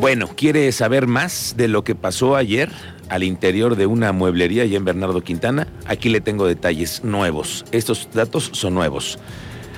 Bueno, ¿quiere saber más de lo que pasó ayer al interior de una mueblería allá en Bernardo Quintana? Aquí le tengo detalles nuevos. Estos datos son nuevos.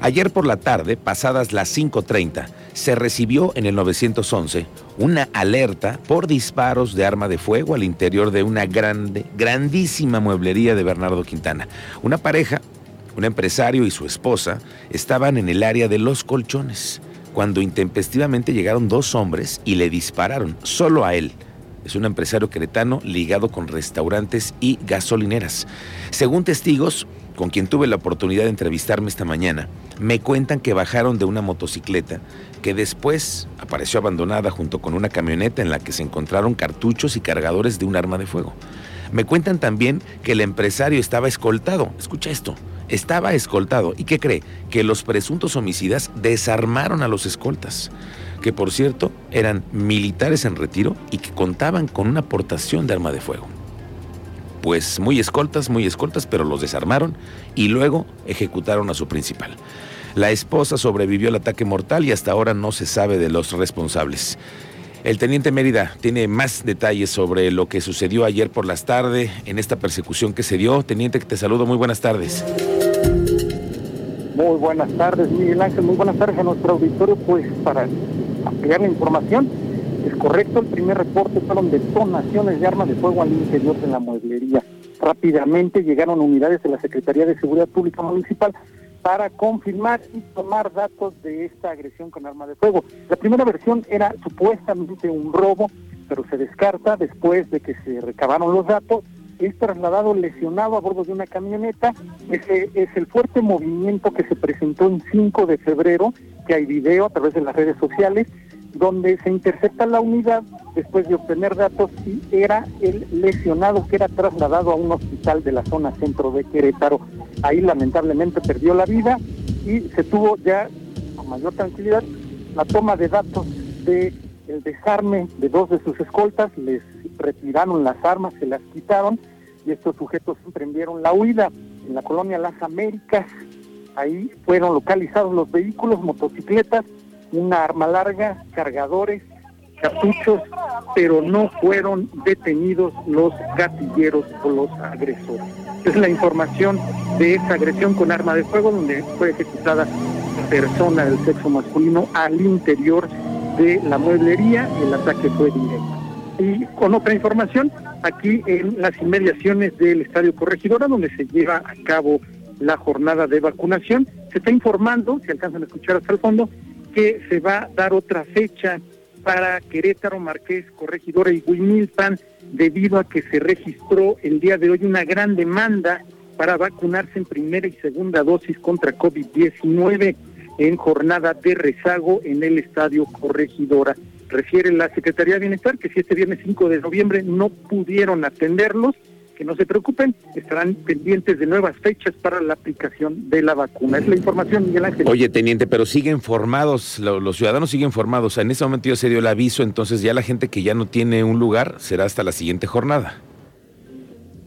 Ayer por la tarde, pasadas las 5.30, se recibió en el 911 una alerta por disparos de arma de fuego al interior de una grande, grandísima mueblería de Bernardo Quintana. Una pareja, un empresario y su esposa, estaban en el área de los colchones cuando intempestivamente llegaron dos hombres y le dispararon, solo a él. Es un empresario queretano ligado con restaurantes y gasolineras. Según testigos, con quien tuve la oportunidad de entrevistarme esta mañana, me cuentan que bajaron de una motocicleta que después apareció abandonada junto con una camioneta en la que se encontraron cartuchos y cargadores de un arma de fuego. Me cuentan también que el empresario estaba escoltado. Escucha esto estaba escoltado. ¿Y qué cree? Que los presuntos homicidas desarmaron a los escoltas, que por cierto eran militares en retiro y que contaban con una aportación de arma de fuego. Pues muy escoltas, muy escoltas, pero los desarmaron y luego ejecutaron a su principal. La esposa sobrevivió al ataque mortal y hasta ahora no se sabe de los responsables. El teniente Mérida tiene más detalles sobre lo que sucedió ayer por las tardes en esta persecución que se dio. Teniente, te saludo, muy buenas tardes. Muy buenas tardes, Miguel Ángel. Muy buenas tardes a nuestro auditorio. Pues para ampliar la información, es correcto, el primer reporte fueron detonaciones de armas de fuego al interior de la mueblería. Rápidamente llegaron unidades de la Secretaría de Seguridad Pública Municipal para confirmar y tomar datos de esta agresión con arma de fuego. La primera versión era supuestamente un robo, pero se descarta después de que se recabaron los datos es trasladado lesionado a bordo de una camioneta. Ese es el fuerte movimiento que se presentó en 5 de febrero, que hay video a través de las redes sociales, donde se intercepta la unidad después de obtener datos y era el lesionado que era trasladado a un hospital de la zona centro de Querétaro. Ahí lamentablemente perdió la vida y se tuvo ya con mayor tranquilidad la toma de datos de el desarme de dos de sus escoltas, les retiraron las armas, se las quitaron y estos sujetos emprendieron la huida en la colonia Las Américas. Ahí fueron localizados los vehículos, motocicletas, una arma larga, cargadores, cartuchos, pero no fueron detenidos los gatilleros o los agresores. Es la información de esa agresión con arma de fuego donde fue ejecutada persona del sexo masculino al interior de la mueblería el ataque fue directo. Y con otra información, aquí en las inmediaciones del Estadio Corregidora, donde se lleva a cabo la jornada de vacunación, se está informando, si alcanzan a escuchar hasta el fondo, que se va a dar otra fecha para Querétaro, Marqués, Corregidora y Huimilpan, debido a que se registró el día de hoy una gran demanda para vacunarse en primera y segunda dosis contra COVID-19 en jornada de rezago en el Estadio Corregidora. Refiere la Secretaría de Bienestar que si este viernes 5 de noviembre no pudieron atenderlos, que no se preocupen, estarán pendientes de nuevas fechas para la aplicación de la vacuna. Es la información, Miguel Ángel. Oye, teniente, pero siguen formados, los ciudadanos siguen formados. en ese momento ya se dio el aviso, entonces ya la gente que ya no tiene un lugar será hasta la siguiente jornada.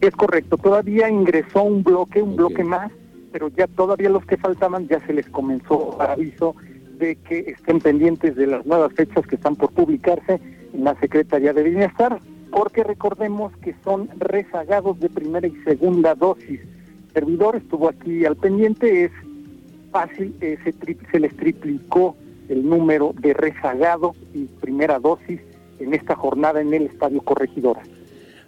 Es correcto, todavía ingresó un bloque, un bloque más pero ya todavía los que faltaban ya se les comenzó aviso de que estén pendientes de las nuevas fechas que están por publicarse en la Secretaría de Bienestar, porque recordemos que son rezagados de primera y segunda dosis. Servidor estuvo aquí al pendiente, es fácil, eh, se, se les triplicó el número de rezagados y primera dosis en esta jornada en el Estadio Corregidora.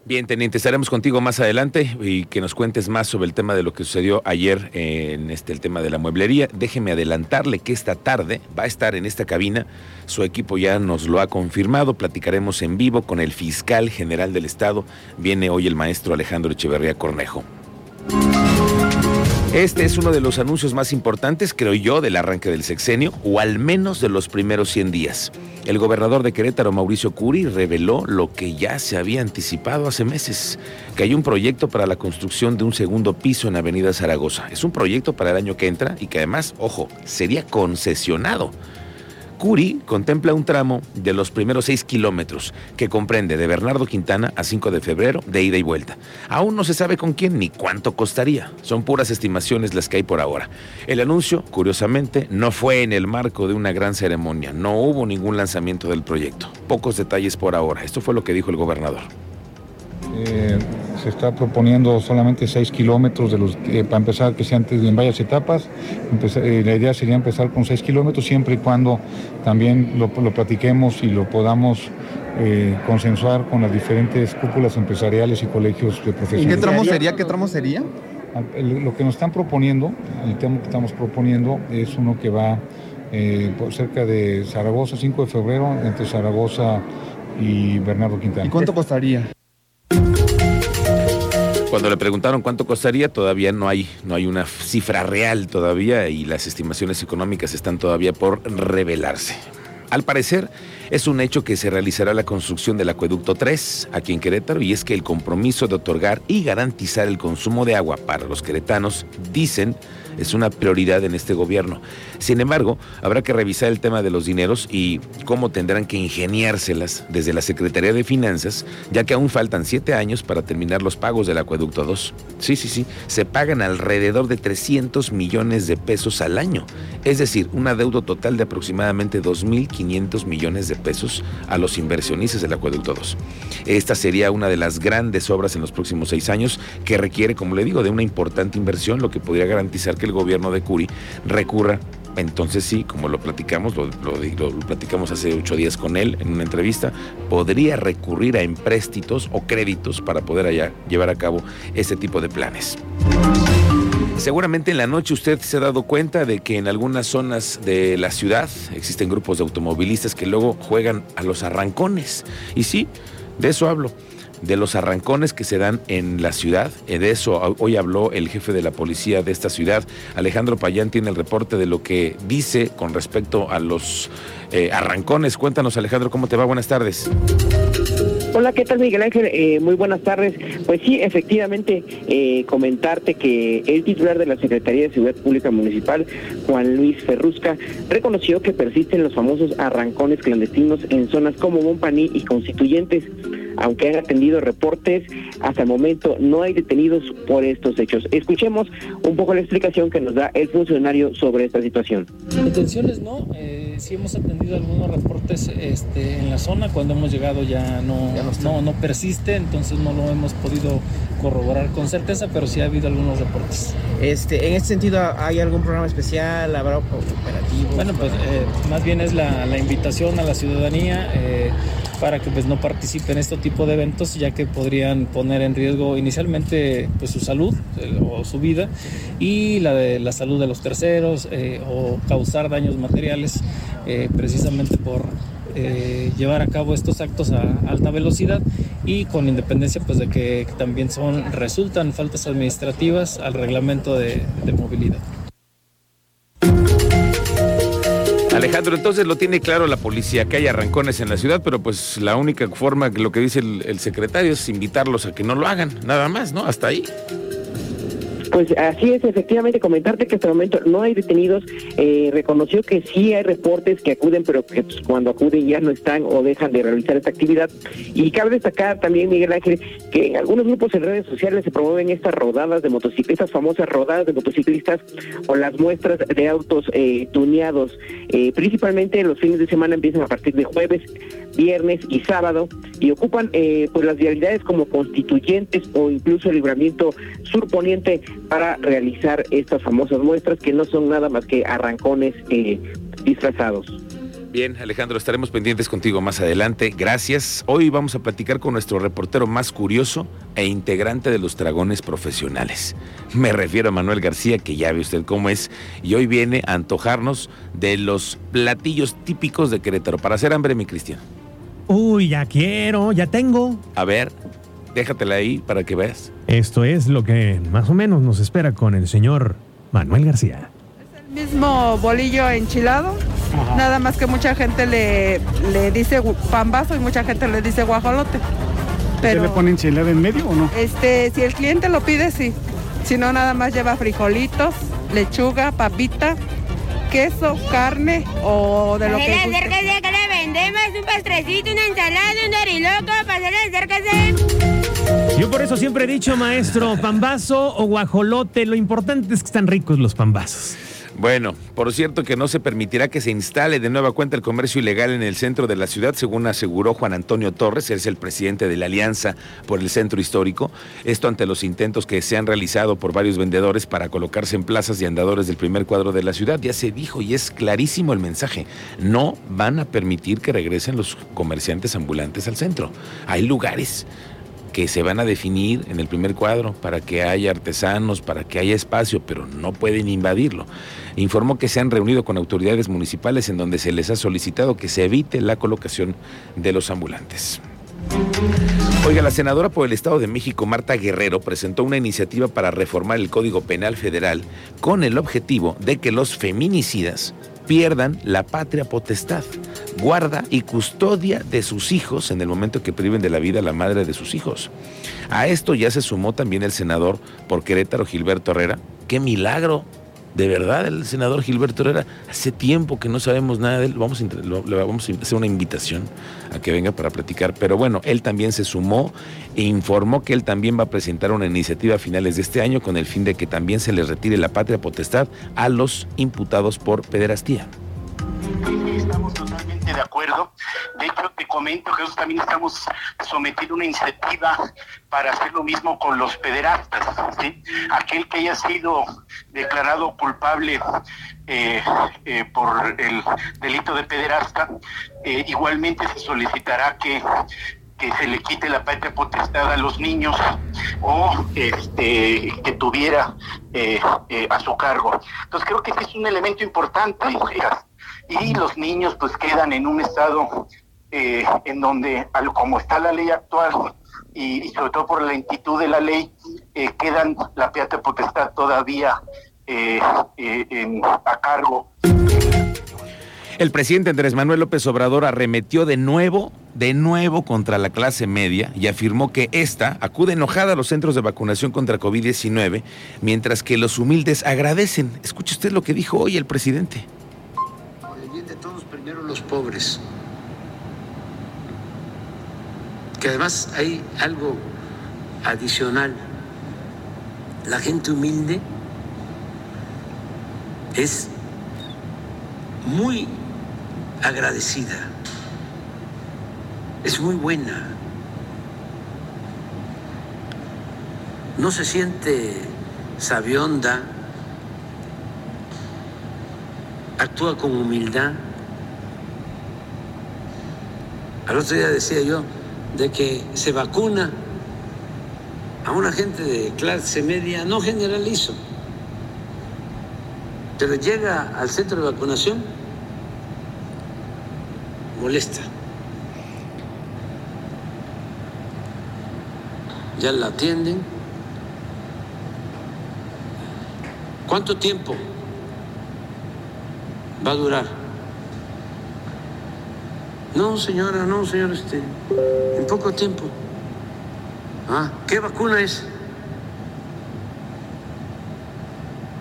Bien, teniente, estaremos contigo más adelante y que nos cuentes más sobre el tema de lo que sucedió ayer en este el tema de la mueblería. Déjeme adelantarle que esta tarde va a estar en esta cabina. Su equipo ya nos lo ha confirmado. Platicaremos en vivo con el fiscal general del estado. Viene hoy el maestro Alejandro Echeverría Cornejo. Este es uno de los anuncios más importantes, creo yo, del arranque del sexenio, o al menos de los primeros 100 días. El gobernador de Querétaro, Mauricio Curi, reveló lo que ya se había anticipado hace meses, que hay un proyecto para la construcción de un segundo piso en Avenida Zaragoza. Es un proyecto para el año que entra y que además, ojo, sería concesionado. Curi contempla un tramo de los primeros seis kilómetros que comprende de Bernardo Quintana a 5 de febrero de ida y vuelta. Aún no se sabe con quién ni cuánto costaría. Son puras estimaciones las que hay por ahora. El anuncio, curiosamente, no fue en el marco de una gran ceremonia. No hubo ningún lanzamiento del proyecto. Pocos detalles por ahora. Esto fue lo que dijo el gobernador. Eh, se está proponiendo solamente 6 kilómetros de los, eh, para empezar que sean en varias etapas. Eh, la idea sería empezar con 6 kilómetros siempre y cuando también lo, platiquemos y lo podamos consensuar con las diferentes cúpulas empresariales y colegios de profesionales. ¿Y qué tramo sería? ¿Qué tramo sería? Lo que nos están proponiendo, el tema que estamos proponiendo es uno que va por cerca de Zaragoza, 5 de febrero, entre Zaragoza y Bernardo Quintana. ¿Y cuánto costaría? Cuando le preguntaron cuánto costaría, todavía no hay, no hay una cifra real todavía y las estimaciones económicas están todavía por revelarse. Al parecer, es un hecho que se realizará la construcción del acueducto 3 aquí en Querétaro y es que el compromiso de otorgar y garantizar el consumo de agua para los queretanos, dicen, es una prioridad en este gobierno. Sin embargo, habrá que revisar el tema de los dineros y cómo tendrán que ingeniárselas desde la Secretaría de Finanzas, ya que aún faltan siete años para terminar los pagos del Acueducto 2. Sí, sí, sí, se pagan alrededor de 300 millones de pesos al año, es decir, un adeudo total de aproximadamente 2.500 millones de pesos a los inversionistas del Acueducto 2. Esta sería una de las grandes obras en los próximos seis años que requiere, como le digo, de una importante inversión, lo que podría garantizar que el gobierno de Curi recurra entonces sí, como lo platicamos, lo, platicamos hace ocho días con él en una entrevista, podría recurrir a empréstitos o créditos para poder allá llevar a cabo ese tipo de planes. Seguramente en la noche usted se ha dado cuenta de que en algunas zonas de la ciudad existen grupos de automovilistas que luego juegan a los arrancones. Y sí, de eso hablo de los arrancones que se dan en la ciudad. Eh, de eso hoy habló el jefe de la policía de esta ciudad. Alejandro Payán tiene el reporte de lo que dice con respecto a los eh, arrancones. Cuéntanos, Alejandro, ¿cómo te va? Buenas tardes. Hola, ¿qué tal Miguel Ángel? Eh, muy buenas tardes. Pues sí, efectivamente, comentarte que el titular de la Secretaría de Seguridad Pública Municipal, Juan Luis Ferrusca, reconoció que persisten los famosos arrancones clandestinos en zonas como Montpaní y Constituyentes aunque han atendido reportes, hasta el momento no hay detenidos por estos hechos. Escuchemos un poco la explicación que nos da el funcionario sobre esta situación. Detenciones no, eh, sí hemos atendido algunos reportes este, en la zona, cuando hemos llegado ya no, no, no, persiste, entonces no lo hemos podido corroborar con certeza, pero sí ha habido algunos reportes. Este, en este sentido, ¿hay algún programa especial? ¿Habrá operativo? Bueno, pues eh, más bien es la, la, invitación a la ciudadanía. Eh, para que pues no participen en este tipo de eventos ya que podrían poner en riesgo inicialmente pues su salud o su vida y la de la salud de los terceros eh, o causar daños materiales eh, precisamente por eh, llevar a cabo estos actos a alta velocidad y con independencia pues de que también son resultan faltas administrativas al reglamento de movilidad. Alejandro, entonces lo tiene claro la policía, que hay arrancones en la ciudad, pero pues la única forma, lo que dice el, el secretario, es invitarlos a que no lo hagan, nada más, ¿no? Hasta ahí. Pues así es, efectivamente, comentarte que hasta el momento no hay detenidos. Eh, reconoció que sí hay reportes que acuden, pero que pues, cuando acuden ya no están o dejan de realizar esta actividad. Y cabe destacar también, Miguel Ángel, que en algunos grupos en redes sociales se promueven estas rodadas de motociclistas, famosas rodadas de motociclistas o las muestras de autos eh, tuneados. Eh, principalmente los fines de semana empiezan a partir de jueves, viernes y sábado y ocupan eh, pues las vialidades como constituyentes o incluso el libramiento surponiente para realizar estas famosas muestras que no son nada más que arrancones eh, disfrazados. Bien, Alejandro, estaremos pendientes contigo más adelante. Gracias. Hoy vamos a platicar con nuestro reportero más curioso e integrante de los dragones profesionales. Me refiero a Manuel García, que ya ve usted cómo es, y hoy viene a antojarnos de los platillos típicos de Querétaro. Para hacer hambre, mi Cristian. Uy, ya quiero, ya tengo. A ver, déjatela ahí para que veas. Esto es lo que más o menos nos espera con el señor Manuel García. Es el mismo bolillo enchilado, nada más que mucha gente le, le dice pambazo y mucha gente le dice guajolote. Pero, ¿Se le pone enchilada en medio o no? Este, si el cliente lo pide, sí. Si no, nada más lleva frijolitos, lechuga, papita, queso, carne o de lo que guste. Vendemos un pastrecito, una ensalada, un doriloco. Pásale, acérquese. Yo por eso siempre he dicho, maestro, pambazo o guajolote, lo importante es que están ricos los pambazos. Bueno, por cierto que no se permitirá que se instale de nueva cuenta el comercio ilegal en el centro de la ciudad, según aseguró Juan Antonio Torres, él es el presidente de la Alianza por el Centro Histórico. Esto ante los intentos que se han realizado por varios vendedores para colocarse en plazas y andadores del primer cuadro de la ciudad. Ya se dijo y es clarísimo el mensaje. No van a permitir que regresen los comerciantes ambulantes al centro. Hay lugares que se van a definir en el primer cuadro para que haya artesanos, para que haya espacio, pero no pueden invadirlo. Informó que se han reunido con autoridades municipales en donde se les ha solicitado que se evite la colocación de los ambulantes. Oiga, la senadora por el Estado de México, Marta Guerrero, presentó una iniciativa para reformar el Código Penal Federal con el objetivo de que los feminicidas pierdan la patria potestad, guarda y custodia de sus hijos en el momento que priven de la vida a la madre de sus hijos. A esto ya se sumó también el senador por Querétaro, Gilberto Herrera. ¡Qué milagro! De verdad, el senador Gilberto Herrera, hace tiempo que no sabemos nada de él. Vamos a, le hacer una invitación a que venga para platicar. Pero bueno, él también se sumó e informó que él también va a presentar una iniciativa a finales de este año con el fin de que también se les retire la patria potestad a los imputados por pederastía. Te comento que nosotros también estamos sometiendo una iniciativa para hacer lo mismo con los pederastas. Aquel que haya sido declarado culpable eh, eh, por el delito de pederasta, eh, igualmente se solicitará que que se le quite la patria potestad a los niños o este que tuviera a su cargo. Entonces creo que ese es un elemento importante y los niños pues quedan en un estado eh, en donde al como está la ley actual y, y sobre todo por la lentitud de la ley eh, quedan la patria potestad todavía eh, eh, en- a cargo El presidente Andrés Manuel López Obrador arremetió de nuevo, de nuevo contra la clase media y afirmó que esta acude enojada a los centros de vacunación contra COVID-19, mientras que los humildes agradecen. Escuche usted lo que dijo hoy el presidente. Por el bien de todos, primero los pobres. Que además hay algo adicional. La gente humilde es muy agradecida, es muy buena. No se siente sabionda, actúa con humildad. Al otro día decía yo de que se vacuna a una gente de clase media, no generalizo, pero llega al centro de vacunación, molesta. Ya la atienden. ¿Cuánto tiempo va a durar? No, señora, no, señor, este, en poco tiempo. Ah, ¿qué vacuna es?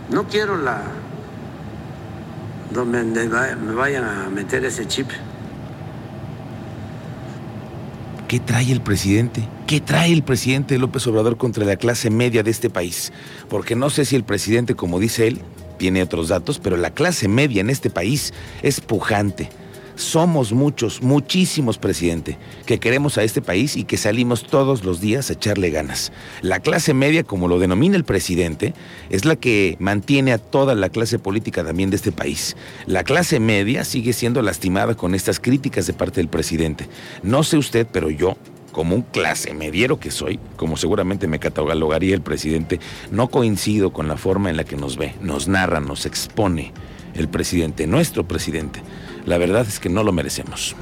No quiero la donde me va- me vayan a meter ese chip. ¿Qué trae el presidente? ¿Qué trae el presidente López Obrador contra la clase media de este país? Porque no sé si el presidente, como dice él, tiene otros datos, pero la clase media en este país es pujante. Somos muchos, muchísimos, presidente, que queremos a este país y que salimos todos los días a echarle ganas. La clase media, como lo denomina el presidente, es la que mantiene a toda la clase política también de este país. La clase media sigue siendo lastimada con estas críticas de parte del presidente. No sé usted, pero yo, como un clase mediero que soy, como seguramente me catalogaría el presidente, no coincido con la forma en la que nos ve, nos narra, nos expone el presidente, nuestro presidente. La verdad es que no lo merecemos.